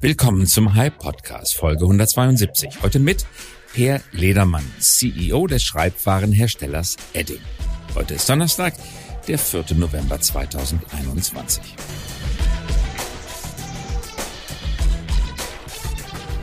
Willkommen zum Hype Podcast Folge 172. Heute mit Per Ledermann, CEO des Schreibwarenherstellers Edding. Heute ist Donnerstag, der 4. November 2021.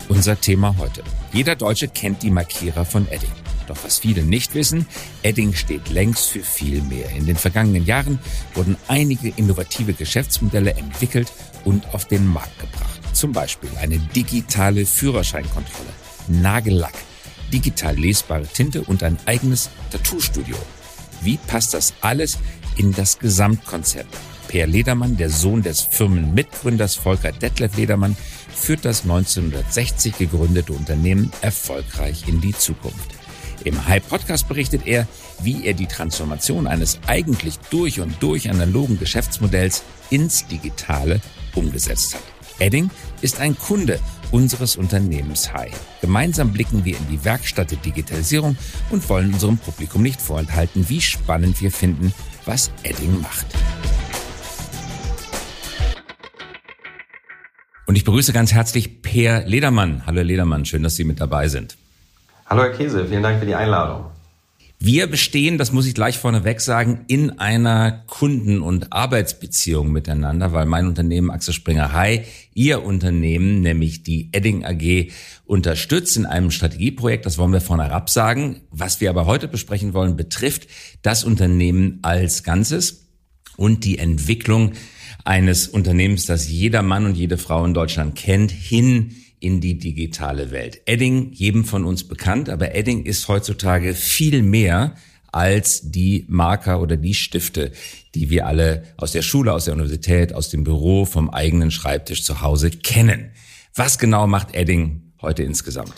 Unser Thema heute. Jeder Deutsche kennt die Markierer von Edding. Doch was viele nicht wissen, Edding steht längst für viel mehr. In den vergangenen Jahren wurden einige innovative Geschäftsmodelle entwickelt und auf den Markt gebracht. Zum Beispiel eine digitale Führerscheinkontrolle, Nagellack, digital lesbare Tinte und ein eigenes Tattoo-Studio. Wie passt das alles in das Gesamtkonzept? Per Ledermann, der Sohn des Firmenmitgründers Volker Detlef Ledermann, führt das 1960 gegründete Unternehmen erfolgreich in die Zukunft. Im Hype Podcast berichtet er, wie er die Transformation eines eigentlich durch und durch analogen Geschäftsmodells ins Digitale umgesetzt hat. Edding ist ein Kunde unseres Unternehmens Hai. Gemeinsam blicken wir in die Werkstatt der Digitalisierung und wollen unserem Publikum nicht vorenthalten, wie spannend wir finden, was Edding macht. Und ich begrüße ganz herzlich Per Ledermann. Hallo Herr Ledermann, schön, dass Sie mit dabei sind. Hallo Herr Käse, vielen Dank für die Einladung. Wir bestehen, das muss ich gleich vorneweg sagen, in einer Kunden- und Arbeitsbeziehung miteinander, weil mein Unternehmen Axel Springer High Ihr Unternehmen, nämlich die Edding AG, unterstützt in einem Strategieprojekt. Das wollen wir vornherein sagen. Was wir aber heute besprechen wollen, betrifft das Unternehmen als Ganzes und die Entwicklung eines Unternehmens, das jeder Mann und jede Frau in Deutschland kennt, hin in die digitale Welt. Edding, jedem von uns bekannt, aber Edding ist heutzutage viel mehr als die Marker oder die Stifte, die wir alle aus der Schule, aus der Universität, aus dem Büro, vom eigenen Schreibtisch zu Hause kennen. Was genau macht Edding heute insgesamt?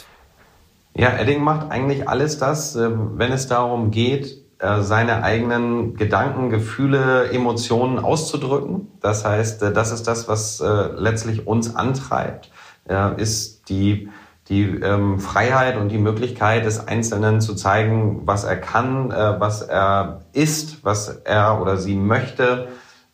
Ja, Edding macht eigentlich alles das, äh, wenn es darum geht, äh, seine eigenen Gedanken, Gefühle, Emotionen auszudrücken. Das heißt, äh, das ist das, was letztlich uns antreibt ja, ist die, die ähm, Freiheit und die Möglichkeit des Einzelnen zu zeigen, was er kann, äh, was er ist, was er oder sie möchte.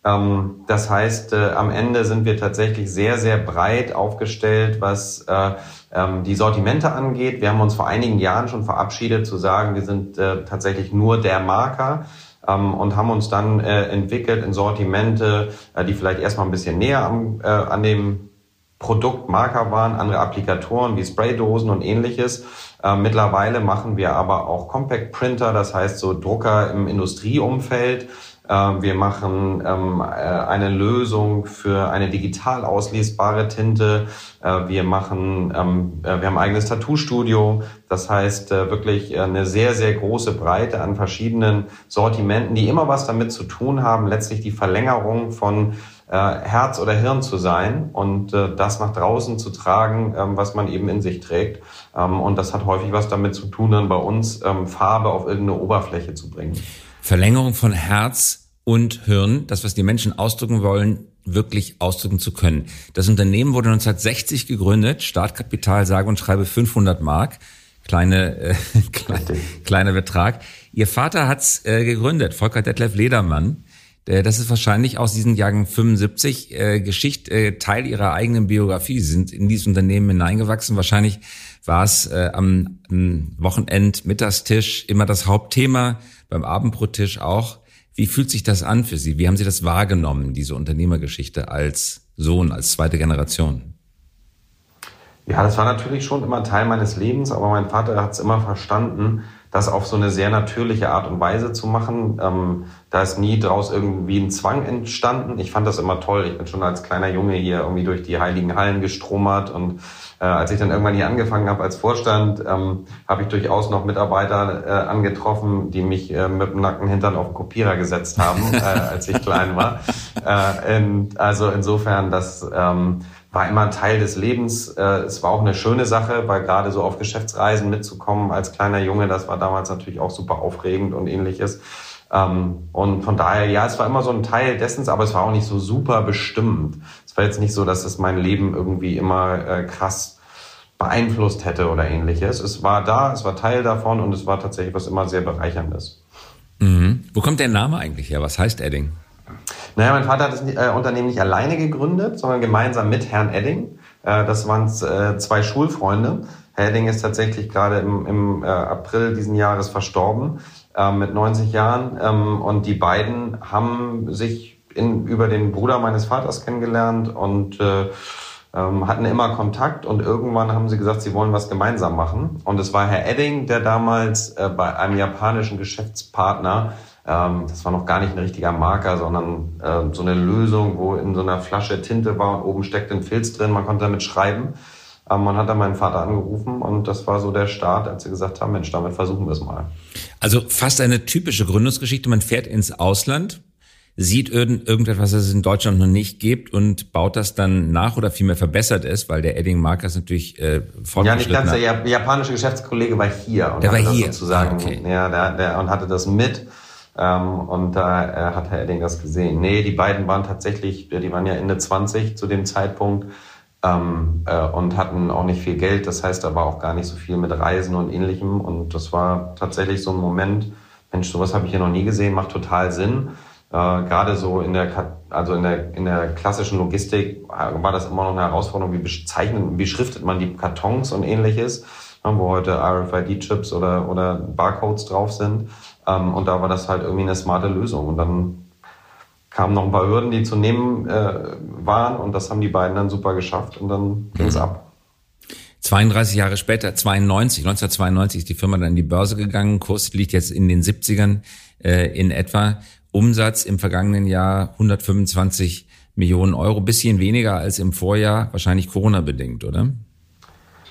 Ähm, das heißt, äh, am Ende sind wir tatsächlich sehr, sehr breit aufgestellt, was äh, ähm, die Sortimente angeht. Wir haben uns vor einigen Jahren schon verabschiedet zu sagen, wir sind äh, tatsächlich nur der Marker ähm, und haben uns dann äh, entwickelt in Sortimente, äh, die vielleicht erstmal ein bisschen näher am, äh, an dem Produktmarker waren, andere Applikatoren wie Spraydosen und ähnliches. Äh, mittlerweile machen wir aber auch Compact Printer, das heißt so Drucker im Industrieumfeld. Äh, wir machen ähm, äh, eine Lösung für eine digital auslesbare Tinte. Äh, wir machen, ähm, äh, wir haben ein eigenes Tattoo-Studio. Das heißt wirklich eine sehr, sehr große Breite an verschiedenen Sortimenten, die immer was damit zu tun haben, letztlich die Verlängerung von Herz oder Hirn zu sein und das nach draußen zu tragen, ähm, was man eben in sich trägt. Ähm, und das hat häufig was damit zu tun, dann bei uns ähm, Farbe auf irgendeine Oberfläche zu bringen. Verlängerung von Herz und Hirn, das, was die Menschen ausdrücken wollen, wirklich ausdrücken zu können. Das Unternehmen wurde 1960 gegründet, Startkapital sage und schreibe 500 Mark, kleine äh, kleine, kleiner Betrag. Ihr Vater hat's äh, gegründet, Volker Detlef Ledermann. Das ist wahrscheinlich aus diesen Jahren 75 äh, Geschichte, äh, Teil ihrer eigenen Biografie. Sie sind in dieses Unternehmen hineingewachsen. Wahrscheinlich war es äh, am, am Wochenend, Mittagstisch immer das Hauptthema, beim Abendbrottisch auch. Wie fühlt sich das an für Sie? Wie haben Sie das wahrgenommen, diese Unternehmergeschichte als Sohn, als zweite Generation? Ja, das war natürlich schon immer Teil meines Lebens, aber mein Vater hat es immer verstanden, das auf so eine sehr natürliche Art und Weise zu machen. Ähm, da ist nie draus irgendwie ein Zwang entstanden. Ich fand das immer toll. Ich bin schon als kleiner Junge hier irgendwie durch die heiligen Hallen gestromert und äh, als ich dann irgendwann hier angefangen habe als Vorstand, ähm, habe ich durchaus noch Mitarbeiter äh, angetroffen, die mich äh, mit dem nackten Hintern auf den Kopierer gesetzt haben, äh, als ich klein war. Äh, und also insofern, das ähm, war immer ein Teil des Lebens. Äh, es war auch eine schöne Sache, weil gerade so auf Geschäftsreisen mitzukommen als kleiner Junge, das war damals natürlich auch super aufregend und ähnliches. Ähm, und von daher, ja, es war immer so ein Teil dessen, aber es war auch nicht so super bestimmend. Es war jetzt nicht so, dass es mein Leben irgendwie immer äh, krass beeinflusst hätte oder ähnliches. Es war da, es war Teil davon und es war tatsächlich was immer sehr bereicherndes. Mhm. Wo kommt der Name eigentlich her? Was heißt Edding? Naja, mein Vater hat das äh, Unternehmen nicht alleine gegründet, sondern gemeinsam mit Herrn Edding. Äh, das waren äh, zwei Schulfreunde. Herr Edding ist tatsächlich gerade im, im April diesen Jahres verstorben äh, mit 90 Jahren. Ähm, und die beiden haben sich in, über den Bruder meines Vaters kennengelernt und äh, ähm, hatten immer Kontakt und irgendwann haben sie gesagt, sie wollen was gemeinsam machen. Und es war Herr Edding, der damals bei einem japanischen Geschäftspartner, ähm, das war noch gar nicht ein richtiger Marker, sondern äh, so eine Lösung, wo in so einer Flasche Tinte war und oben steckt ein Filz drin, man konnte damit schreiben. Ähm, man hat dann meinen Vater angerufen und das war so der Start, als sie gesagt haben, Mensch, damit versuchen wir es mal. Also fast eine typische Gründungsgeschichte. Man fährt ins Ausland, sieht irgend, irgendetwas, was es in Deutschland noch nicht gibt und baut das dann nach oder vielmehr verbessert es, weil der Edding Markers natürlich äh, Ja, nicht ganz. Der japanische Geschäftskollege war hier und der war hier. sozusagen, ah, okay. ja, der, der, und hatte das mit. Ähm, und da äh, hat Herr Edding das gesehen. Nee, die beiden waren tatsächlich, die waren ja Ende 20 zu dem Zeitpunkt ähm, äh, und hatten auch nicht viel Geld. Das heißt, da war auch gar nicht so viel mit Reisen und ähnlichem. Und das war tatsächlich so ein Moment, Mensch, sowas habe ich hier noch nie gesehen, macht total Sinn. Äh, gerade so in der, also in der, in der klassischen Logistik war das immer noch eine Herausforderung, wie bezeichnet, wie schriftet man die Kartons und ähnliches, ne, wo heute RFID-Chips oder, oder Barcodes drauf sind. Ähm, und da war das halt irgendwie eine smarte Lösung. Und dann kamen noch ein paar Hürden, die zu nehmen äh, waren und das haben die beiden dann super geschafft und dann ging es mhm. ab. 32 Jahre später, 92, 1992 ist die Firma dann in die Börse gegangen. Kurs liegt jetzt in den 70ern äh, in etwa. Umsatz im vergangenen Jahr 125 Millionen Euro, bisschen weniger als im Vorjahr, wahrscheinlich Corona-bedingt, oder?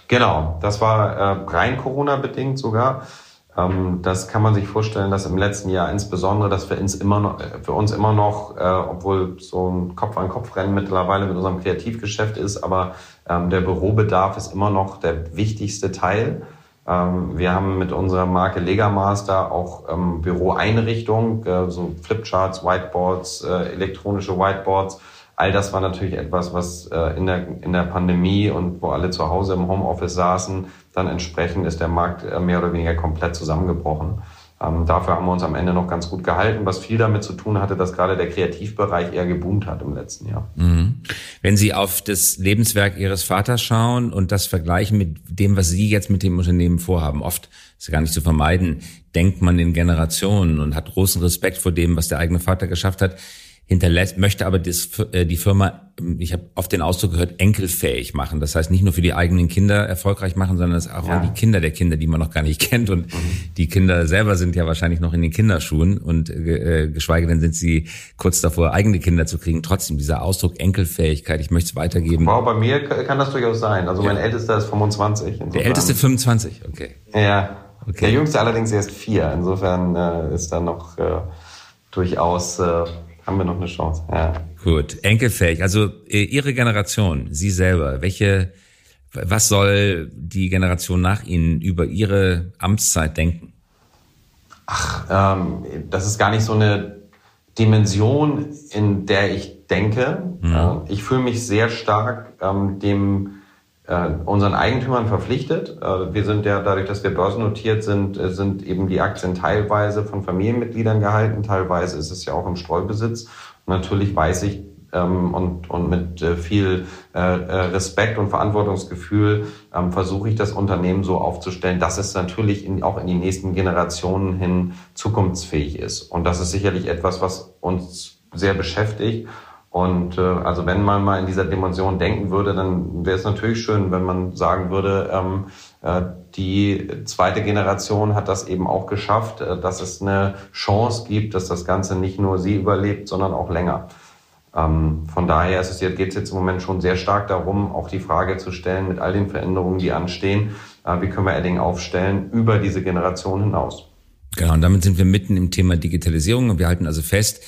Genau, das war äh, rein Corona-bedingt sogar. Ähm, das kann man sich vorstellen, dass im letzten Jahr insbesondere, dass für uns immer noch, äh, für uns immer noch äh, obwohl so ein Kopf-an-Kopf-Rennen mittlerweile mit unserem Kreativgeschäft ist, aber ähm, der Bürobedarf ist immer noch der wichtigste Teil. Ähm, wir haben mit unserer Marke Legamaster auch ähm, Büroeinrichtungen, äh, so Flipcharts, Whiteboards, äh, elektronische Whiteboards. All das war natürlich etwas, was äh, in, der, in der Pandemie und wo alle zu Hause im Homeoffice saßen, dann entsprechend ist der Markt äh, mehr oder weniger komplett zusammengebrochen. Ähm, dafür haben wir uns am Ende noch ganz gut gehalten, was viel damit zu tun hatte, dass gerade der Kreativbereich eher geboomt hat im letzten Jahr. Mhm. Wenn Sie auf das Lebenswerk Ihres Vaters schauen und das vergleichen mit dem, was Sie jetzt mit dem Unternehmen vorhaben, oft ist gar nicht zu vermeiden, denkt man in Generationen und hat großen Respekt vor dem, was der eigene Vater geschafft hat hinterlässt, möchte aber das, äh, die Firma, ich habe oft den Ausdruck gehört, enkelfähig machen. Das heißt nicht nur für die eigenen Kinder erfolgreich machen, sondern es auch ja. an die Kinder der Kinder, die man noch gar nicht kennt. Und mhm. die Kinder selber sind ja wahrscheinlich noch in den Kinderschuhen und äh, geschweige denn sind sie kurz davor, eigene Kinder zu kriegen. Trotzdem dieser Ausdruck Enkelfähigkeit, ich möchte es weitergeben. Wow, bei mir kann das durchaus sein. Also mein Ältester ist 25. Insofern. Der Älteste 25, okay. Ja. Okay. Der Jüngste allerdings erst vier. Insofern äh, ist da noch äh, durchaus äh, haben wir noch eine Chance. Ja. Gut, enkelfähig. Also äh, Ihre Generation, Sie selber, welche, was soll die Generation nach Ihnen über Ihre Amtszeit denken? Ach, ähm, das ist gar nicht so eine Dimension, in der ich denke. Mhm. Ich fühle mich sehr stark ähm, dem äh, unseren Eigentümern verpflichtet. Äh, wir sind ja dadurch, dass wir börsennotiert sind, äh, sind eben die Aktien teilweise von Familienmitgliedern gehalten, teilweise ist es ja auch im Streubesitz. Natürlich weiß ich ähm, und, und mit viel Respekt und Verantwortungsgefühl ähm, versuche ich das Unternehmen so aufzustellen, dass es natürlich auch in die nächsten Generationen hin zukunftsfähig ist. Und das ist sicherlich etwas, was uns sehr beschäftigt und äh, also wenn man mal in dieser Dimension denken würde, dann wäre es natürlich schön, wenn man sagen würde, ähm, äh, die zweite Generation hat das eben auch geschafft, äh, dass es eine Chance gibt, dass das Ganze nicht nur sie überlebt, sondern auch länger. Ähm, von daher ist es jetzt, geht es jetzt im Moment schon sehr stark darum, auch die Frage zu stellen, mit all den Veränderungen, die anstehen, äh, wie können wir Edding aufstellen über diese Generation hinaus. Genau, und damit sind wir mitten im Thema Digitalisierung und wir halten also fest,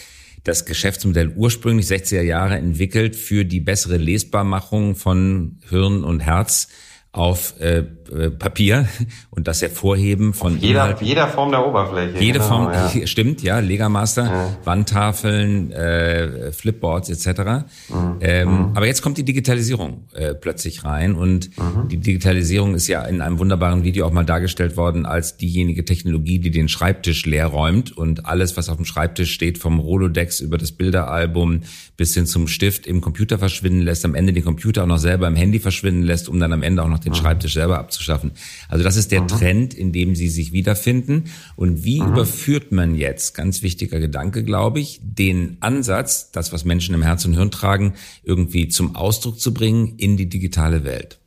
das Geschäftsmodell ursprünglich 60er Jahre entwickelt für die bessere Lesbarmachung von Hirn und Herz auf äh, äh, Papier und das Hervorheben von jeder, jeder Form der Oberfläche. Jede genau, Form, ja. stimmt, ja, Legamaster, ja. Wandtafeln, äh, Flipboards etc. Mhm. Ähm, mhm. Aber jetzt kommt die Digitalisierung äh, plötzlich rein und mhm. die Digitalisierung ist ja in einem wunderbaren Video auch mal dargestellt worden als diejenige Technologie, die den Schreibtisch leer räumt und alles, was auf dem Schreibtisch steht, vom Rolodex über das Bilderalbum bis hin zum Stift im Computer verschwinden lässt, am Ende den Computer auch noch selber im Handy verschwinden lässt, um dann am Ende auch noch den mhm. Schreibtisch selber abzuschaffen. Also das ist der mhm. Trend, in dem Sie sich wiederfinden. Und wie mhm. überführt man jetzt, ganz wichtiger Gedanke, glaube ich, den Ansatz, das, was Menschen im Herz und Hirn tragen, irgendwie zum Ausdruck zu bringen in die digitale Welt?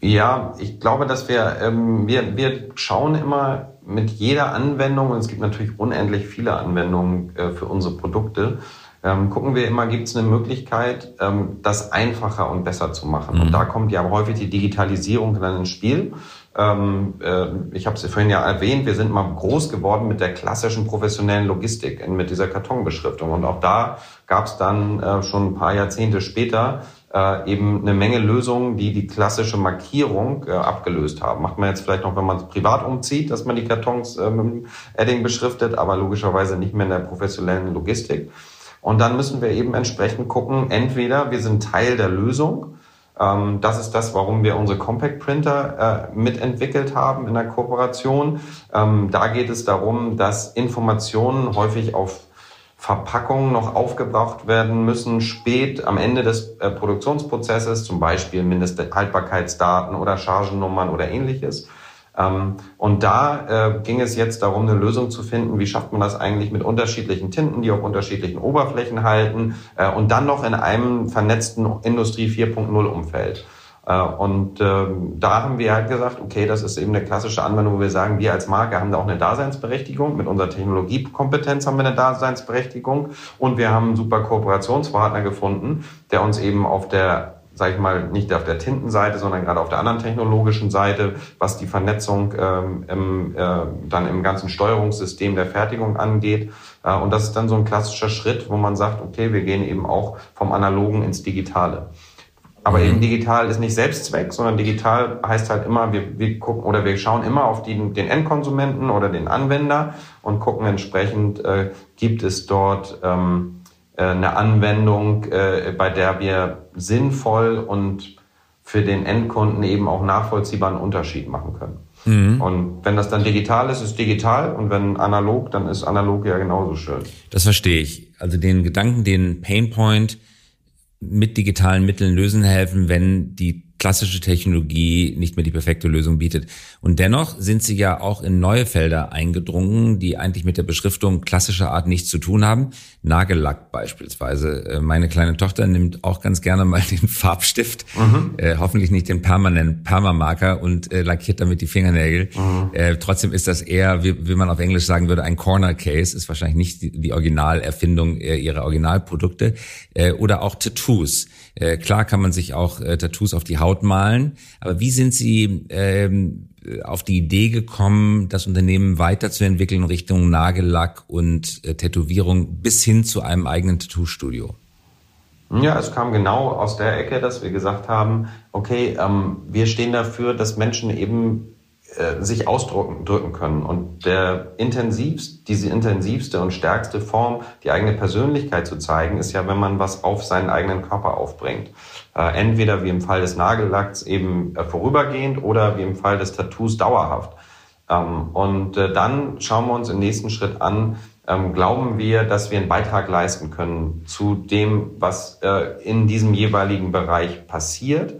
Ja, ich glaube, dass wir, ähm, wir, wir schauen immer mit jeder Anwendung, und es gibt natürlich unendlich viele Anwendungen äh, für unsere Produkte, ähm, gucken wir immer, gibt es eine Möglichkeit, ähm, das einfacher und besser zu machen. Mhm. Und da kommt ja häufig die Digitalisierung dann ins Spiel. Ähm, äh, ich habe es vorhin ja erwähnt, wir sind mal groß geworden mit der klassischen professionellen Logistik, mit dieser Kartonbeschriftung. Und auch da gab es dann äh, schon ein paar Jahrzehnte später äh, eben eine Menge Lösungen, die die klassische Markierung äh, abgelöst haben. Macht man jetzt vielleicht noch, wenn man es privat umzieht, dass man die Kartons äh, mit dem Edding beschriftet, aber logischerweise nicht mehr in der professionellen Logistik. Und dann müssen wir eben entsprechend gucken, entweder wir sind Teil der Lösung, ähm, das ist das, warum wir unsere Compact Printer äh, mitentwickelt haben in der Kooperation. Ähm, da geht es darum, dass Informationen häufig auf Verpackungen noch aufgebraucht werden müssen, spät am Ende des äh, Produktionsprozesses, zum Beispiel Mindesthaltbarkeitsdaten oder Chargennummern oder ähnliches. Ähm, und da äh, ging es jetzt darum, eine Lösung zu finden, wie schafft man das eigentlich mit unterschiedlichen Tinten, die auf unterschiedlichen Oberflächen halten äh, und dann noch in einem vernetzten Industrie 4.0 Umfeld. Äh, und ähm, da haben wir halt gesagt, okay, das ist eben eine klassische Anwendung, wo wir sagen, wir als Marke haben da auch eine Daseinsberechtigung. Mit unserer Technologiekompetenz haben wir eine Daseinsberechtigung. Und wir haben einen super Kooperationspartner gefunden, der uns eben auf der sage ich mal, nicht auf der Tintenseite, sondern gerade auf der anderen technologischen Seite, was die Vernetzung ähm, im, äh, dann im ganzen Steuerungssystem der Fertigung angeht. Äh, und das ist dann so ein klassischer Schritt, wo man sagt, okay, wir gehen eben auch vom Analogen ins Digitale. Aber mhm. eben digital ist nicht Selbstzweck, sondern digital heißt halt immer, wir, wir gucken oder wir schauen immer auf die, den Endkonsumenten oder den Anwender und gucken entsprechend, äh, gibt es dort ähm, äh, eine Anwendung, äh, bei der wir sinnvoll und für den Endkunden eben auch nachvollziehbaren Unterschied machen können. Mhm. Und wenn das dann digital ist, ist digital und wenn analog, dann ist analog ja genauso schön. Das verstehe ich. Also den Gedanken, den Painpoint mit digitalen Mitteln lösen helfen, wenn die klassische Technologie nicht mehr die perfekte Lösung bietet. Und dennoch sind sie ja auch in neue Felder eingedrungen, die eigentlich mit der Beschriftung klassischer Art nichts zu tun haben. Nagellack beispielsweise. Äh, meine kleine Tochter nimmt auch ganz gerne mal den Farbstift, mhm. äh, hoffentlich nicht den permanenten Permamarker und äh, lackiert damit die Fingernägel. Mhm. Äh, trotzdem ist das eher, wie, wie man auf Englisch sagen würde, ein Corner Case, ist wahrscheinlich nicht die, die Originalerfindung äh, ihrer Originalprodukte. Äh, oder auch Tattoos. Äh, klar kann man sich auch äh, Tattoos auf die Haut malen, aber wie sind Sie ähm, auf die Idee gekommen, das Unternehmen weiterzuentwickeln Richtung Nagellack und äh, Tätowierung bis hin zu einem eigenen Tattoo-Studio? Ja, es kam genau aus der Ecke, dass wir gesagt haben, okay, ähm, wir stehen dafür, dass Menschen eben äh, sich ausdrücken drücken können. Und der intensivst, diese intensivste und stärkste Form, die eigene Persönlichkeit zu zeigen, ist ja, wenn man was auf seinen eigenen Körper aufbringt. Äh, entweder wie im Fall des Nagellacks eben äh, vorübergehend oder wie im Fall des Tattoos dauerhaft. Ähm, und äh, dann schauen wir uns im nächsten Schritt an, ähm, glauben wir, dass wir einen Beitrag leisten können zu dem, was äh, in diesem jeweiligen Bereich passiert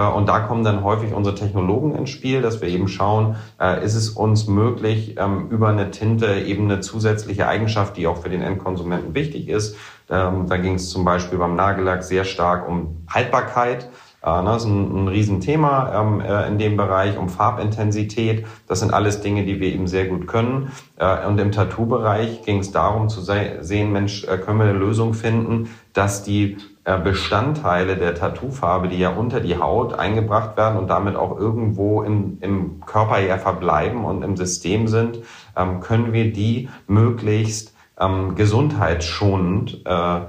und da kommen dann häufig unsere Technologen ins Spiel, dass wir eben schauen, äh, ist es uns möglich, ähm, über eine Tinte eben eine zusätzliche Eigenschaft, die auch für den Endkonsumenten wichtig ist. Ähm, da ging es zum Beispiel beim Nagellack sehr stark um Haltbarkeit. Äh, ne, das ist ein, Riesenthema ähm, in dem Bereich, um Farbintensität. Das sind alles Dinge, die wir eben sehr gut können. und im Tattoo-Bereich ging es darum zu sehen, Mensch, können wir eine Lösung finden, dass die äh, Bestandteile der Tattoofarbe, die ja unter die Haut eingebracht werden und damit auch irgendwo im, im Körper ja verbleiben und im System sind, ähm, können wir die möglichst ähm, gesundheitsschonend äh,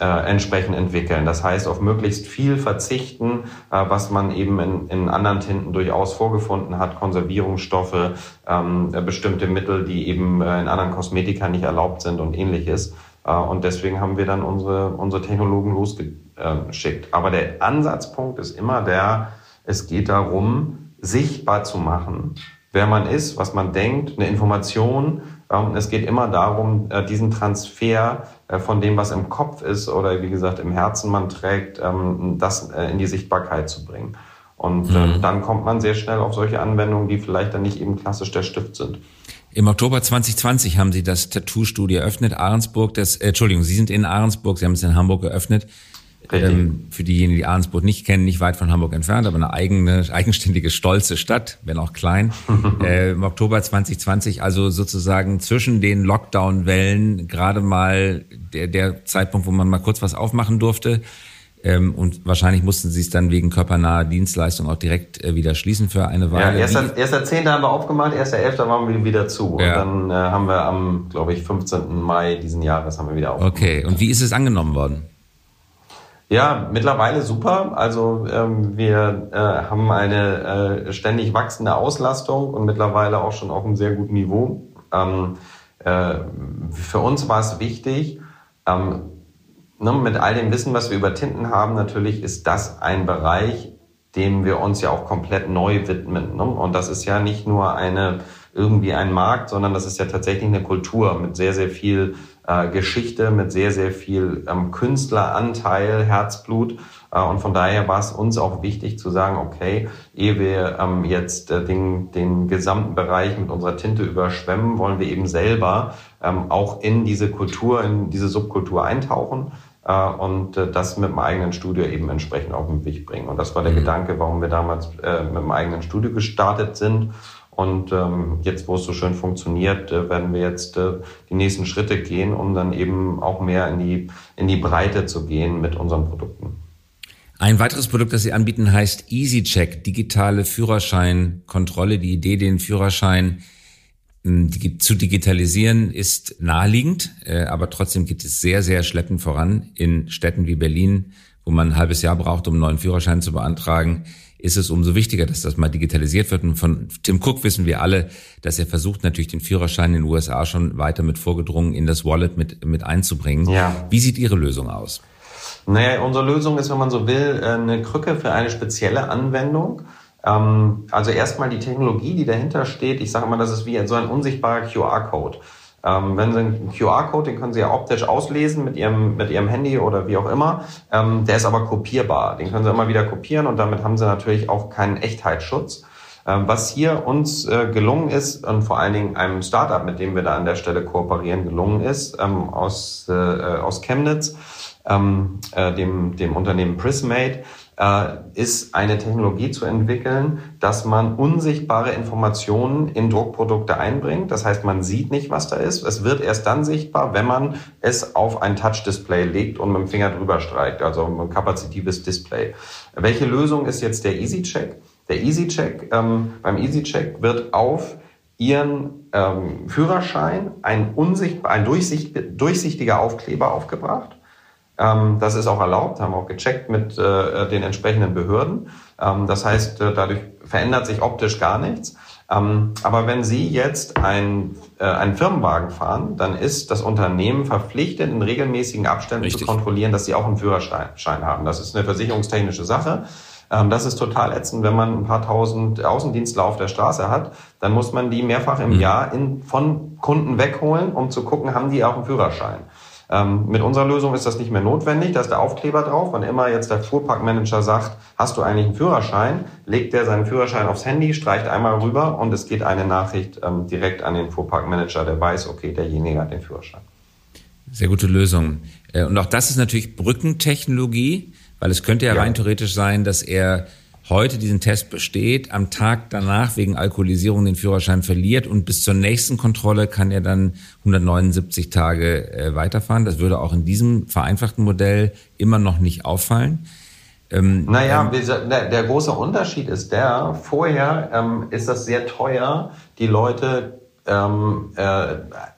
äh, entsprechend entwickeln. Das heißt, auf möglichst viel verzichten, äh, was man eben in, in anderen Tinten durchaus vorgefunden hat, Konservierungsstoffe, ähm, äh, bestimmte Mittel, die eben äh, in anderen Kosmetika nicht erlaubt sind und ähnliches. Äh, und deswegen haben wir dann unsere, unsere Technologen losgeschickt. Aber der Ansatzpunkt ist immer der, es geht darum, sichtbar zu machen, wer man ist, was man denkt, eine Information. Ähm, es geht immer darum, äh, diesen Transfer äh, von dem, was im Kopf ist oder wie gesagt im Herzen man trägt, ähm, das in die Sichtbarkeit zu bringen. Und mhm. dann kommt man sehr schnell auf solche Anwendungen, die vielleicht dann nicht eben klassisch der Stift sind. Im Oktober 2020 haben Sie das Tattoo-Studio eröffnet, Ahrensburg. Das, äh, Entschuldigung, Sie sind in Ahrensburg, Sie haben es in Hamburg eröffnet. Ähm, für diejenigen, die Ahrensburg nicht kennen, nicht weit von Hamburg entfernt, aber eine eigene, eigenständige, stolze Stadt, wenn auch klein. äh, Im Oktober 2020, also sozusagen zwischen den Lockdown-Wellen, gerade mal der, der Zeitpunkt, wo man mal kurz was aufmachen durfte. Ähm, und wahrscheinlich mussten sie es dann wegen körpernaher Dienstleistung auch direkt äh, wieder schließen für eine Weile. Ja, erster, erster 10. haben wir aufgemacht, erster 11. waren wir wieder zu. Ja. Und dann äh, haben wir am, glaube ich, 15. Mai diesen Jahres haben wir wieder aufgemacht. Okay, und wie ist es angenommen worden? Ja, mittlerweile super. Also ähm, wir äh, haben eine äh, ständig wachsende Auslastung und mittlerweile auch schon auf einem sehr guten Niveau. Ähm, äh, für uns war es wichtig, ähm, ne, mit all dem Wissen, was wir über Tinten haben, natürlich ist das ein Bereich, dem wir uns ja auch komplett neu widmen. Ne? Und das ist ja nicht nur eine irgendwie ein Markt, sondern das ist ja tatsächlich eine Kultur mit sehr, sehr viel äh, Geschichte, mit sehr, sehr viel ähm, Künstleranteil, Herzblut. Äh, und von daher war es uns auch wichtig zu sagen, okay, ehe wir ähm, jetzt äh, den, den gesamten Bereich mit unserer Tinte überschwemmen, wollen wir eben selber ähm, auch in diese Kultur, in diese Subkultur eintauchen und äh, das mit dem eigenen Studio eben entsprechend auf den Weg bringen. Und das war der mhm. Gedanke, warum wir damals äh, mit dem eigenen Studio gestartet sind. Und ähm, jetzt, wo es so schön funktioniert, äh, werden wir jetzt äh, die nächsten Schritte gehen, um dann eben auch mehr in die, in die Breite zu gehen mit unseren Produkten. Ein weiteres Produkt, das Sie anbieten, heißt EasyCheck, digitale Führerscheinkontrolle. Die Idee, den Führerschein zu digitalisieren, ist naheliegend, äh, aber trotzdem geht es sehr, sehr schleppend voran in Städten wie Berlin, wo man ein halbes Jahr braucht, um einen neuen Führerschein zu beantragen ist es umso wichtiger, dass das mal digitalisiert wird. Und von Tim Cook wissen wir alle, dass er versucht, natürlich den Führerschein in den USA schon weiter mit vorgedrungen in das Wallet mit, mit einzubringen. Ja. Wie sieht Ihre Lösung aus? Naja, unsere Lösung ist, wenn man so will, eine Krücke für eine spezielle Anwendung. Ähm, also erstmal die Technologie, die dahinter steht. Ich sage mal, das ist wie so ein unsichtbarer QR-Code. Ähm, wenn Sie einen QR-Code, den können Sie ja optisch auslesen mit Ihrem, mit Ihrem Handy oder wie auch immer, ähm, der ist aber kopierbar. Den können Sie immer wieder kopieren und damit haben Sie natürlich auch keinen Echtheitsschutz. Ähm, was hier uns äh, gelungen ist und vor allen Dingen einem Startup, mit dem wir da an der Stelle kooperieren, gelungen ist, ähm, aus, äh, aus Chemnitz, ähm, äh, dem, dem Unternehmen Prismate, äh, ist eine Technologie zu entwickeln, dass man unsichtbare Informationen in Druckprodukte einbringt. Das heißt, man sieht nicht, was da ist. Es wird erst dann sichtbar, wenn man es auf ein Touch-Display legt und mit dem Finger drüber streicht, also ein kapazitives Display. Welche Lösung ist jetzt der EasyCheck? Der EasyCheck, ähm, beim EasyCheck wird auf Ihren ähm, Führerschein ein, unsichtbar, ein durchsicht, durchsichtiger Aufkleber aufgebracht das ist auch erlaubt, haben auch gecheckt mit äh, den entsprechenden Behörden. Ähm, das heißt, äh, dadurch verändert sich optisch gar nichts. Ähm, aber wenn Sie jetzt ein, äh, einen Firmenwagen fahren, dann ist das Unternehmen verpflichtet, in regelmäßigen Abständen Richtig. zu kontrollieren, dass Sie auch einen Führerschein haben. Das ist eine versicherungstechnische Sache. Das ist total ätzend, wenn man ein paar tausend Außendienstler auf der Straße hat, dann muss man die mehrfach im mhm. Jahr in, von Kunden wegholen, um zu gucken, haben die auch einen Führerschein. Ähm, mit unserer Lösung ist das nicht mehr notwendig. Da ist der Aufkleber drauf. Wann immer jetzt der Fuhrparkmanager sagt, hast du eigentlich einen Führerschein, legt er seinen Führerschein aufs Handy, streicht einmal rüber und es geht eine Nachricht ähm, direkt an den Fuhrparkmanager, der weiß, okay, derjenige hat den Führerschein. Sehr gute Lösung. Äh, und auch das ist natürlich Brückentechnologie, weil es könnte ja, ja. rein theoretisch sein, dass er heute diesen Test besteht, am Tag danach wegen Alkoholisierung den Führerschein verliert und bis zur nächsten Kontrolle kann er dann 179 Tage äh, weiterfahren. Das würde auch in diesem vereinfachten Modell immer noch nicht auffallen. Ähm, naja, ähm, der, große Unterschied ist der, vorher ähm, ist das sehr teuer, die Leute ähm, äh,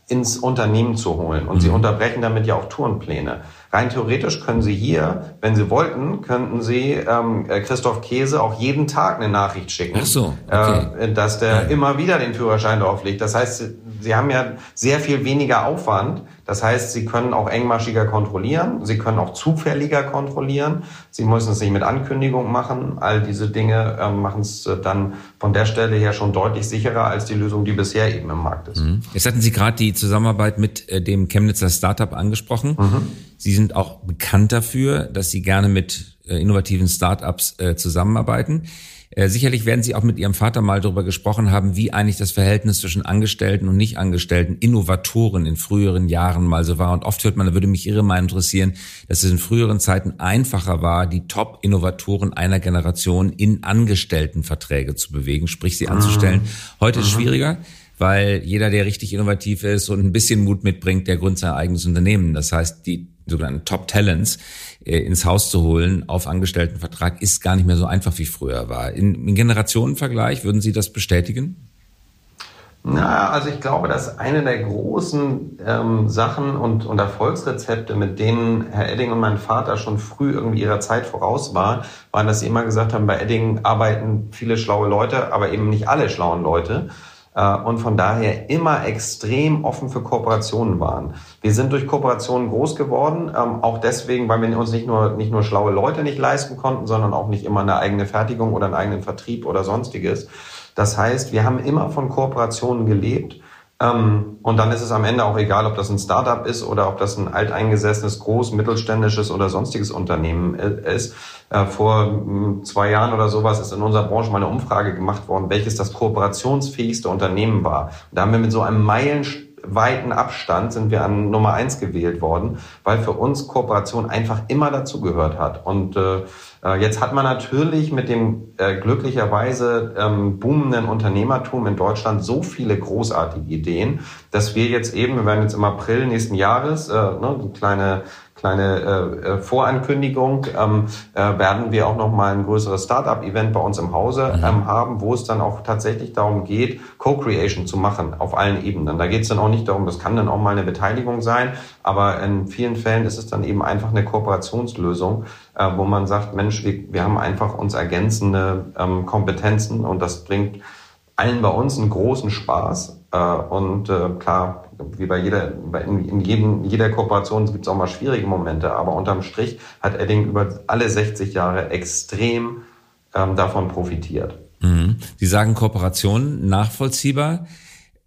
ins Unternehmen zu holen. Und mhm. sie unterbrechen damit ja auch Tourenpläne. Rein theoretisch können Sie hier, wenn Sie wollten, könnten Sie ähm, äh, Christoph Käse auch jeden Tag eine Nachricht schicken, Ach so, okay. äh, dass der ja. immer wieder den Führerschein auflegt. Das heißt, Sie haben ja sehr viel weniger Aufwand. Das heißt, Sie können auch engmaschiger kontrollieren. Sie können auch zufälliger kontrollieren. Sie müssen es nicht mit Ankündigung machen. All diese Dinge äh, machen es dann von der Stelle her schon deutlich sicherer als die Lösung, die bisher eben im Markt ist. Mhm. Jetzt hatten Sie gerade die Zusammenarbeit mit äh, dem Chemnitzer Startup angesprochen. Mhm. Sie sind auch bekannt dafür, dass Sie gerne mit innovativen Startups äh, zusammenarbeiten. Äh, sicherlich werden Sie auch mit Ihrem Vater mal darüber gesprochen haben, wie eigentlich das Verhältnis zwischen Angestellten und Nicht-Angestellten, Innovatoren in früheren Jahren mal so war. Und oft hört man, da würde mich Ihre Meinung interessieren, dass es in früheren Zeiten einfacher war, die Top-Innovatoren einer Generation in Angestelltenverträge zu bewegen, sprich sie anzustellen. Mhm. Heute ist es schwieriger weil jeder, der richtig innovativ ist und ein bisschen Mut mitbringt, der gründet sein eigenes Unternehmen. Das heißt, die sogenannten Top Talents äh, ins Haus zu holen auf Angestelltenvertrag ist gar nicht mehr so einfach wie früher war. In, in Generationenvergleich würden Sie das bestätigen? Na, also ich glaube, dass eine der großen ähm, Sachen und, und Erfolgsrezepte, mit denen Herr Edding und mein Vater schon früh irgendwie ihrer Zeit voraus war, waren, dass sie immer gesagt haben, bei Edding arbeiten viele schlaue Leute, aber eben nicht alle schlauen Leute. Äh, und von daher immer extrem offen für Kooperationen waren. Wir sind durch Kooperationen groß geworden, ähm, auch deswegen, weil wir uns nicht nur, nicht nur schlaue Leute nicht leisten konnten, sondern auch nicht immer eine eigene Fertigung oder einen eigenen Vertrieb oder sonstiges. Das heißt, wir haben immer von Kooperationen gelebt. Ähm, und dann ist es am Ende auch egal, ob das ein Startup ist oder ob das ein alteingesessenes, groß, mittelständisches oder sonstiges Unternehmen äh, ist. Äh, vor hm, zwei Jahren oder sowas ist in unserer Branche mal eine Umfrage gemacht worden, welches das kooperationsfähigste Unternehmen war. Und da haben wir mit so einem meilenweiten Abstand sind wir an Nummer eins gewählt worden, weil für uns Kooperation einfach immer dazugehört hat. Und äh, äh, jetzt hat man natürlich mit dem äh, glücklicherweise ähm, boomenden Unternehmertum in Deutschland so viele großartige Ideen, dass wir jetzt eben, wir werden jetzt im April nächsten Jahres, äh, ne, eine kleine kleine äh, äh, Vorankündigung, ähm, äh, werden wir auch noch mal ein größeres Startup-Event bei uns im Hause mhm. ähm, haben, wo es dann auch tatsächlich darum geht, Co-Creation zu machen auf allen Ebenen. Da geht es dann auch nicht darum, das kann dann auch mal eine Beteiligung sein, aber in vielen Fällen ist es dann eben einfach eine Kooperationslösung, äh, wo man sagt, Mensch, wir, wir haben einfach uns ergänzende ähm, Kompetenzen und das bringt allen bei uns einen großen Spaß. Äh, und äh, klar, wie bei jeder, in, jedem, jeder Kooperation gibt es auch mal schwierige Momente, aber unterm Strich hat Edding über alle 60 Jahre extrem ähm, davon profitiert. Mhm. Sie sagen Kooperation nachvollziehbar.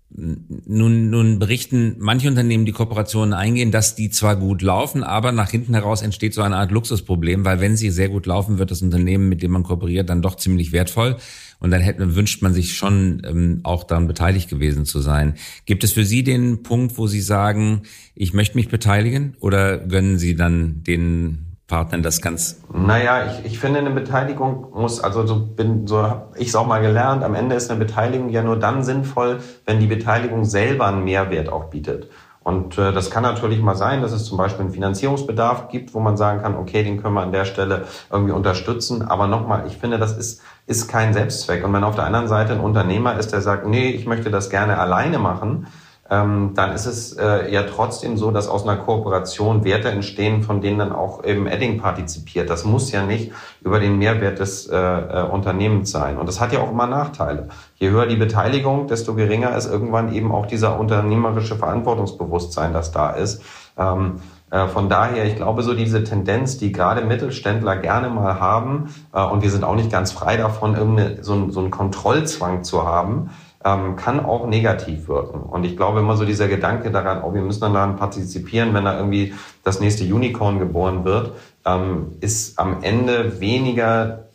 Nun, nun berichten manche Unternehmen, die Kooperationen eingehen, dass die zwar gut laufen, aber nach hinten heraus entsteht so eine Art Luxusproblem, weil wenn sie sehr gut laufen, wird das Unternehmen, mit dem man kooperiert, dann doch ziemlich wertvoll. Und dann hätte, wünscht man sich schon ähm, auch daran beteiligt gewesen zu sein. Gibt es für Sie den Punkt, wo Sie sagen, ich möchte mich beteiligen oder gönnen Sie dann den Partnern das ganz? Naja, ich, ich finde, eine Beteiligung muss, also so bin, so habe ich es auch mal gelernt, am Ende ist eine Beteiligung ja nur dann sinnvoll, wenn die Beteiligung selber einen Mehrwert auch bietet. Und äh, das kann natürlich mal sein, dass es zum Beispiel einen Finanzierungsbedarf gibt, wo man sagen kann, okay, den können wir an der Stelle irgendwie unterstützen. Aber nochmal, ich finde, das ist, ist kein Selbstzweck. Und wenn auf der anderen Seite ein Unternehmer ist, der sagt, nee, ich möchte das gerne alleine machen, ähm, dann ist es äh, ja trotzdem so, dass aus einer Kooperation Werte entstehen, von denen dann auch eben Edding partizipiert. Das muss ja nicht über den Mehrwert des äh, äh, Unternehmens sein. Und das hat ja auch immer Nachteile. Je höher die Beteiligung, desto geringer ist irgendwann eben auch dieser unternehmerische Verantwortungsbewusstsein, das da ist. Ähm, äh, von daher, ich glaube, so diese Tendenz, die gerade Mittelständler gerne mal haben, äh, und wir sind auch nicht ganz frei davon, so, so einen Kontrollzwang zu haben, ähm, kann auch negativ wirken. Und ich glaube immer so dieser Gedanke daran, oh, wir müssen dann daran partizipieren, wenn da irgendwie das nächste Unicorn geboren wird, ähm, ist am Ende weniger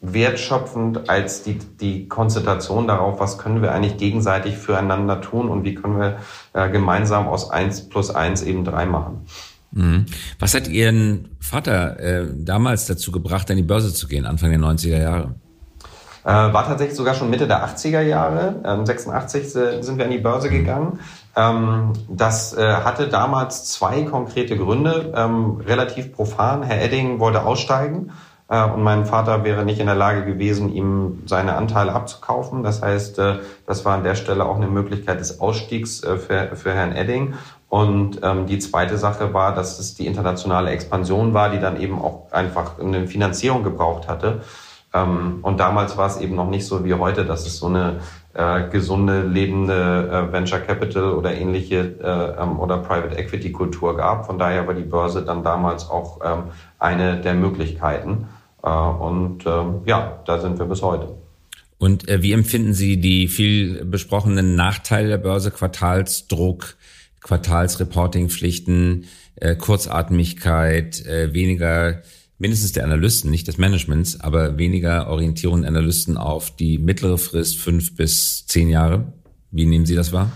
wertschöpfend als die, die Konzentration darauf, was können wir eigentlich gegenseitig füreinander tun und wie können wir äh, gemeinsam aus eins plus eins eben drei machen. Mhm. Was hat Ihren Vater äh, damals dazu gebracht, an die Börse zu gehen, Anfang der 90er Jahre? Äh, war tatsächlich sogar schon Mitte der 80er Jahre. Ähm, 86 sind wir an die Börse gegangen. Ähm, das äh, hatte damals zwei konkrete Gründe, ähm, relativ profan. Herr Edding wollte aussteigen Äh, und mein Vater wäre nicht in der Lage gewesen, ihm seine Anteile abzukaufen. Das heißt, äh, das war an der Stelle auch eine Möglichkeit des Ausstiegs äh, für, für Herrn Edding. Und ähm, die zweite Sache war, dass es die internationale Expansion war, die dann eben auch einfach eine Finanzierung gebraucht hatte. Ähm, und damals war es eben noch nicht so wie heute, dass es so eine äh, gesunde, lebende äh, Venture Capital oder ähnliche äh, ähm, oder Private Equity Kultur gab. Von daher war die Börse dann damals auch ähm, eine der Möglichkeiten. Äh, und ähm, ja, da sind wir bis heute. Und äh, wie empfinden Sie die viel besprochenen Nachteile der Börse, Quartalsdruck, Quartalsreportingpflichten, äh, Kurzatmigkeit, äh, weniger mindestens der Analysten, nicht des Managements, aber weniger Orientierung Analysten auf die mittlere Frist fünf bis zehn Jahre. Wie nehmen Sie das wahr?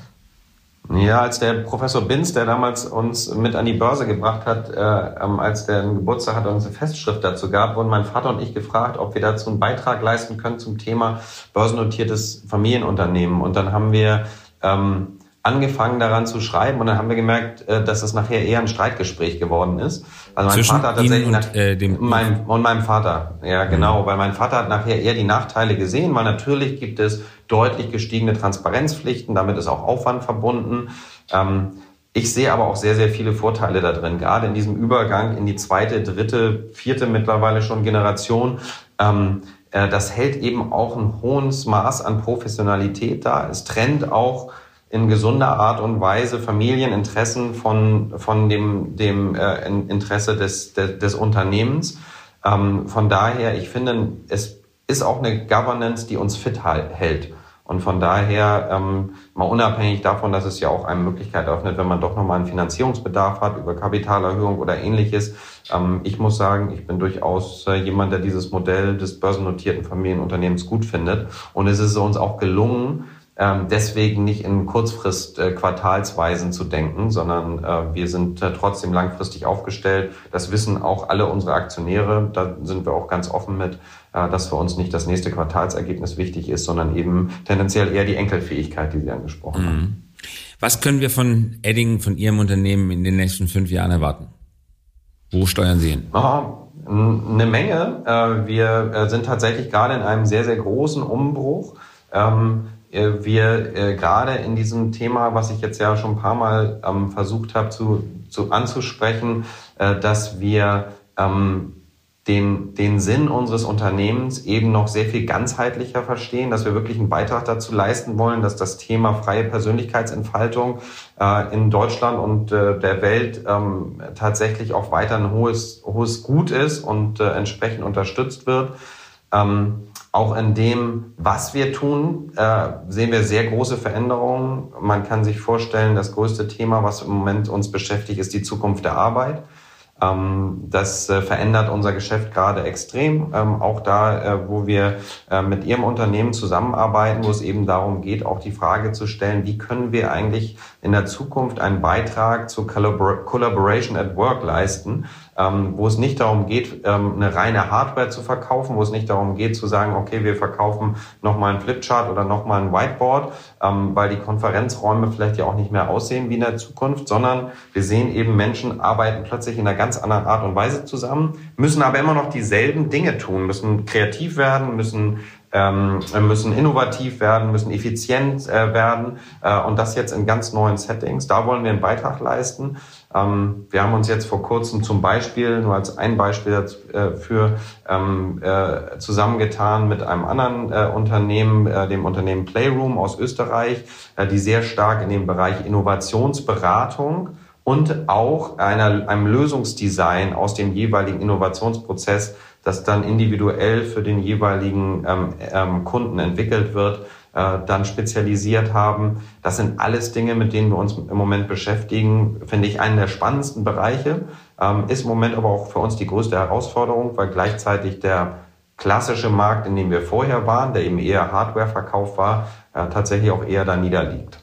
Ja, als der Professor Binz, der damals uns mit an die Börse gebracht hat, äh, als der einen Geburtstag hat und uns eine Festschrift dazu gab, wurden mein Vater und ich gefragt, ob wir dazu einen Beitrag leisten können zum Thema börsennotiertes Familienunternehmen. Und dann haben wir ähm, angefangen daran zu schreiben und dann haben wir gemerkt, äh, dass es nachher eher ein Streitgespräch geworden ist. Also mein Zwischen Vater hat tatsächlich und, nach, äh, dem mein, und meinem Vater, ja genau, mhm. weil mein Vater hat nachher eher die Nachteile gesehen, weil natürlich gibt es deutlich gestiegene Transparenzpflichten, damit ist auch Aufwand verbunden. Ähm, ich sehe aber auch sehr, sehr viele Vorteile da drin, gerade in diesem Übergang in die zweite, dritte, vierte mittlerweile schon Generation. Ähm, äh, das hält eben auch ein hohes Maß an Professionalität da. Es trennt auch in gesunder Art und Weise Familieninteressen von, von dem, dem äh, Interesse des, des, des Unternehmens. Ähm, von daher, ich finde, es ist auch eine Governance, die uns fit hält. Und von daher, ähm, mal unabhängig davon, dass es ja auch eine Möglichkeit öffnet, wenn man doch nochmal einen Finanzierungsbedarf hat über Kapitalerhöhung oder ähnliches. Ähm, ich muss sagen, ich bin durchaus äh, jemand, der dieses Modell des börsennotierten Familienunternehmens gut findet. Und es ist uns auch gelungen, ähm, deswegen nicht in Kurzfrist äh, Quartalsweisen zu denken, sondern äh, wir sind äh, trotzdem langfristig aufgestellt. Das wissen auch alle unsere Aktionäre. Da sind wir auch ganz offen mit, äh, dass für uns nicht das nächste Quartalsergebnis wichtig ist, sondern eben tendenziell eher die Enkelfähigkeit, die Sie angesprochen mhm. haben. Was können wir von Edding, von Ihrem Unternehmen in den nächsten fünf Jahren erwarten? Wo steuern Sie hin? Oh, eine Menge. Äh, wir äh, sind tatsächlich gerade in einem sehr, sehr großen Umbruch. Ähm, äh, wir äh, gerade in diesem Thema, was ich jetzt ja schon ein paar Mal ähm, versucht habe zu, zu anzusprechen, äh, dass wir ähm, den, den Sinn unseres Unternehmens eben noch sehr viel ganzheitlicher verstehen, dass wir wirklich einen Beitrag dazu leisten wollen, dass das Thema freie Persönlichkeitsentfaltung äh, in Deutschland und äh, der Welt ähm, tatsächlich auch weiter ein hohes, hohes Gut ist und äh, entsprechend unterstützt wird. Ähm, auch in dem, was wir tun, äh, sehen wir sehr große Veränderungen. Man kann sich vorstellen, das größte Thema, was im Moment uns beschäftigt, ist die Zukunft der Arbeit. Ähm, das äh, verändert unser Geschäft gerade extrem. Ähm, auch da, äh, wo wir äh, mit Ihrem Unternehmen zusammenarbeiten, wo es eben darum geht, auch die Frage zu stellen, wie können wir eigentlich in der Zukunft einen Beitrag zur Collaboration at Work leisten, ähm, wo es nicht darum geht, eine reine Hardware zu verkaufen, wo es nicht darum geht zu sagen, okay, wir verkaufen nochmal ein Flipchart oder nochmal ein Whiteboard, weil die Konferenzräume vielleicht ja auch nicht mehr aussehen wie in der Zukunft, sondern wir sehen eben, Menschen arbeiten plötzlich in einer ganz ganz anderen Art und Weise zusammen, müssen aber immer noch dieselben Dinge tun, müssen kreativ werden, müssen ähm, müssen innovativ werden, müssen effizient äh, werden äh, und das jetzt in ganz neuen Settings. Da wollen wir einen Beitrag leisten. Ähm, wir haben uns jetzt vor kurzem zum Beispiel, nur als ein Beispiel dafür, äh, ähm, äh, zusammengetan mit einem anderen äh, Unternehmen, äh, dem Unternehmen Playroom aus Österreich, äh, die sehr stark in dem Bereich Innovationsberatung und auch einer, einem Lösungsdesign aus dem jeweiligen Innovationsprozess, das dann individuell für den jeweiligen ähm, ähm, Kunden entwickelt wird, äh, dann spezialisiert haben. Das sind alles Dinge, mit denen wir uns im Moment beschäftigen, finde ich einen der spannendsten Bereiche, ähm, ist im Moment aber auch für uns die größte Herausforderung, weil gleichzeitig der klassische Markt, in dem wir vorher waren, der eben eher Hardware-Verkauf war, äh, tatsächlich auch eher da niederliegt.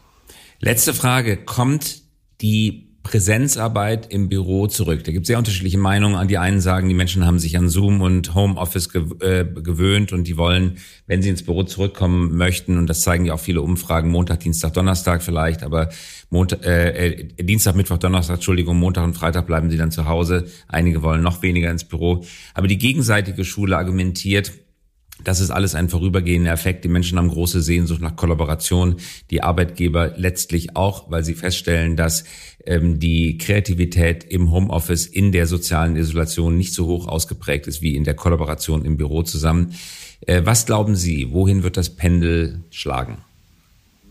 Letzte Frage. Kommt die Präsenzarbeit im Büro zurück. Da gibt es sehr unterschiedliche Meinungen. Die einen sagen, die Menschen haben sich an Zoom und Homeoffice äh, gewöhnt und die wollen, wenn sie ins Büro zurückkommen möchten, und das zeigen ja auch viele Umfragen, Montag, Dienstag, Donnerstag vielleicht, aber Montag, äh, äh, Dienstag, Mittwoch, Donnerstag, Entschuldigung, Montag und Freitag bleiben sie dann zu Hause. Einige wollen noch weniger ins Büro. Aber die gegenseitige Schule argumentiert, das ist alles ein vorübergehender Effekt. Die Menschen haben große Sehnsucht nach Kollaboration. Die Arbeitgeber letztlich auch, weil sie feststellen, dass ähm, die Kreativität im Homeoffice in der sozialen Isolation nicht so hoch ausgeprägt ist wie in der Kollaboration im Büro zusammen. Äh, was glauben Sie, wohin wird das Pendel schlagen?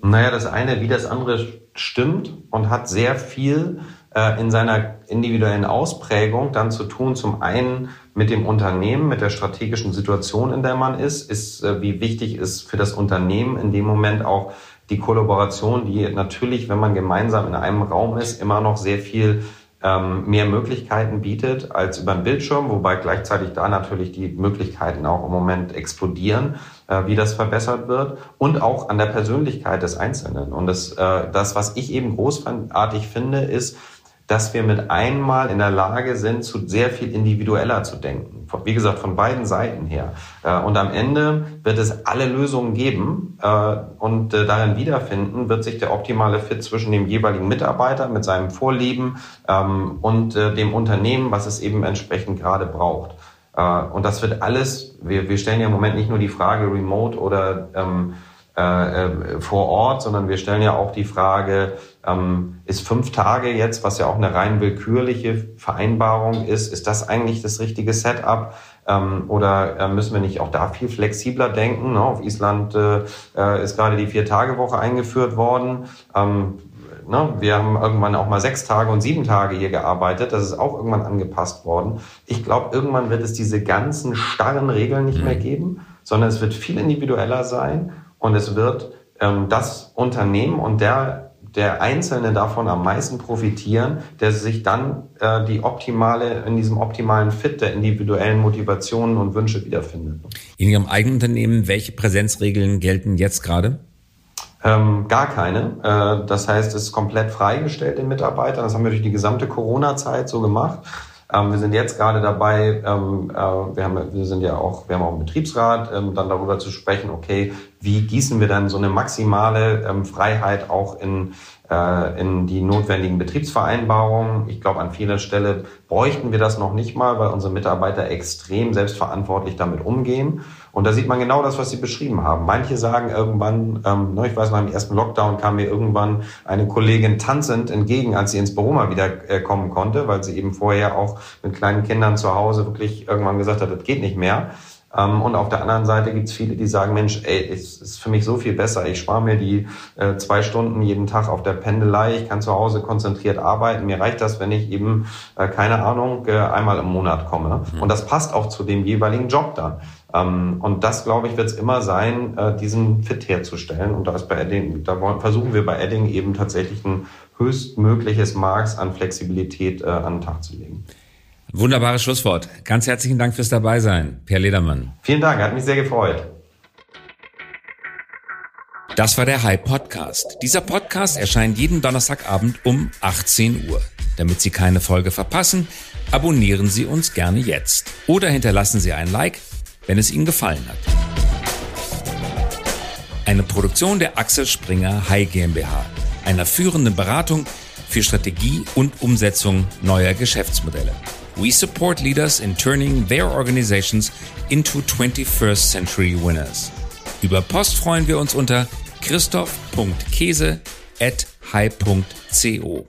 Naja, das eine wie das andere stimmt und hat sehr viel äh, in seiner individuellen Ausprägung dann zu tun. Zum einen mit dem Unternehmen, mit der strategischen Situation, in der man ist, ist, äh, wie wichtig ist für das Unternehmen in dem Moment auch die Kollaboration, die natürlich, wenn man gemeinsam in einem Raum ist, immer noch sehr viel ähm, mehr Möglichkeiten bietet als über den Bildschirm, wobei gleichzeitig da natürlich die Möglichkeiten auch im Moment explodieren, äh, wie das verbessert wird und auch an der Persönlichkeit des Einzelnen. Und das, äh, das was ich eben großartig finde, ist, dass wir mit einmal in der Lage sind, zu sehr viel individueller zu denken. Wie gesagt, von beiden Seiten her. Äh, und am Ende wird es alle Lösungen geben äh, und äh, darin wiederfinden wird sich der optimale Fit zwischen dem jeweiligen Mitarbeiter mit seinem Vorlieben ähm, und dem Unternehmen, was es eben entsprechend gerade braucht. Und das wird alles, wir, stellen ja im Moment nicht nur die Frage remote oder ähm, äh, vor Ort, sondern wir stellen ja auch die Frage, ähm, ist fünf Tage jetzt, was ja auch eine rein willkürliche Vereinbarung ist, ist das eigentlich das richtige Setup? Ähm, oder äh, müssen wir nicht auch da viel flexibler denken? Ne? Auf Island äh, äh ist gerade die Vier-Tage-Woche eingeführt worden. Ähm, ne? Wir haben irgendwann auch mal sechs Tage und sieben Tage hier gearbeitet. Das ist auch irgendwann angepasst worden. Ich glaube, irgendwann wird es diese ganzen starren Regeln nicht mehr mhm. geben, sondern es wird viel individueller sein und es wird ähm, das Unternehmen und der der Einzelne davon am meisten profitieren, der sich dann äh, die optimale, in diesem optimalen Fit der individuellen Motivationen und Wünsche wiederfindet. In Ihrem eigenen Unternehmen, welche Präsenzregeln gelten jetzt gerade? Ähm, gar keine. Äh, das heißt, es ist komplett freigestellt den Mitarbeitern. Das haben wir durch die gesamte Corona-Zeit so gemacht. Ähm, wir sind jetzt gerade dabei, ähm, äh, wir, haben, wir sind ja auch, wir haben auch einen Betriebsrat, ähm, dann darüber zu sprechen, okay, wie gießen wir dann so eine maximale ähm, Freiheit auch in äh, in die notwendigen Betriebsvereinbarungen. Ich glaube, an vieler Stelle bräuchten wir das noch nicht mal, weil unsere Mitarbeiter extrem selbstverantwortlich damit umgehen. Und da sieht man genau das, was Sie beschrieben haben. Manche sagen irgendwann, ähm, ne, ich weiß noch, im ersten Lockdown kam mir irgendwann eine Kollegin tanzend entgegen, als sie ins Büro mal wieder äh, kommen konnte, weil sie eben vorher auch mit kleinen Kindern zu Hause wirklich irgendwann gesagt hat, das geht nicht mehr. Ähm, und auf der anderen Seite gibt es viele, die sagen, Mensch, ey, es ist für mich so viel besser. Ich spare mir die äh, zwei Stunden jeden Tag auf der Pendelei. Ich kann zu Hause konzentriert arbeiten. Mir reicht das, wenn ich eben, äh, keine Ahnung, äh, einmal im Monat komme. Mhm. Und das passt auch zu dem jeweiligen Job dann. Ähm, und das, glaube ich, wird es immer sein, äh, diesen Fit herzustellen. Und da ist bei Edding, da versuchen wir bei Edding eben tatsächlich ein höchstmögliches Maß an Flexibilität äh, an den Tag zu legen. Wunderbares Schlusswort. Ganz herzlichen Dank fürs Dabeisein, Per Ledermann. Vielen Dank, hat mich sehr gefreut. Das war der High Podcast. Dieser Podcast erscheint jeden Donnerstagabend um 18 Uhr. Damit Sie keine Folge verpassen, abonnieren Sie uns gerne jetzt oder hinterlassen Sie ein Like, wenn es Ihnen gefallen hat. Eine Produktion der Axel Springer High GmbH, einer führenden Beratung für Strategie und Umsetzung neuer Geschäftsmodelle. We support leaders in turning their organizations into 21st century winners. Über Post freuen wir uns unter christoph.käse at high.co.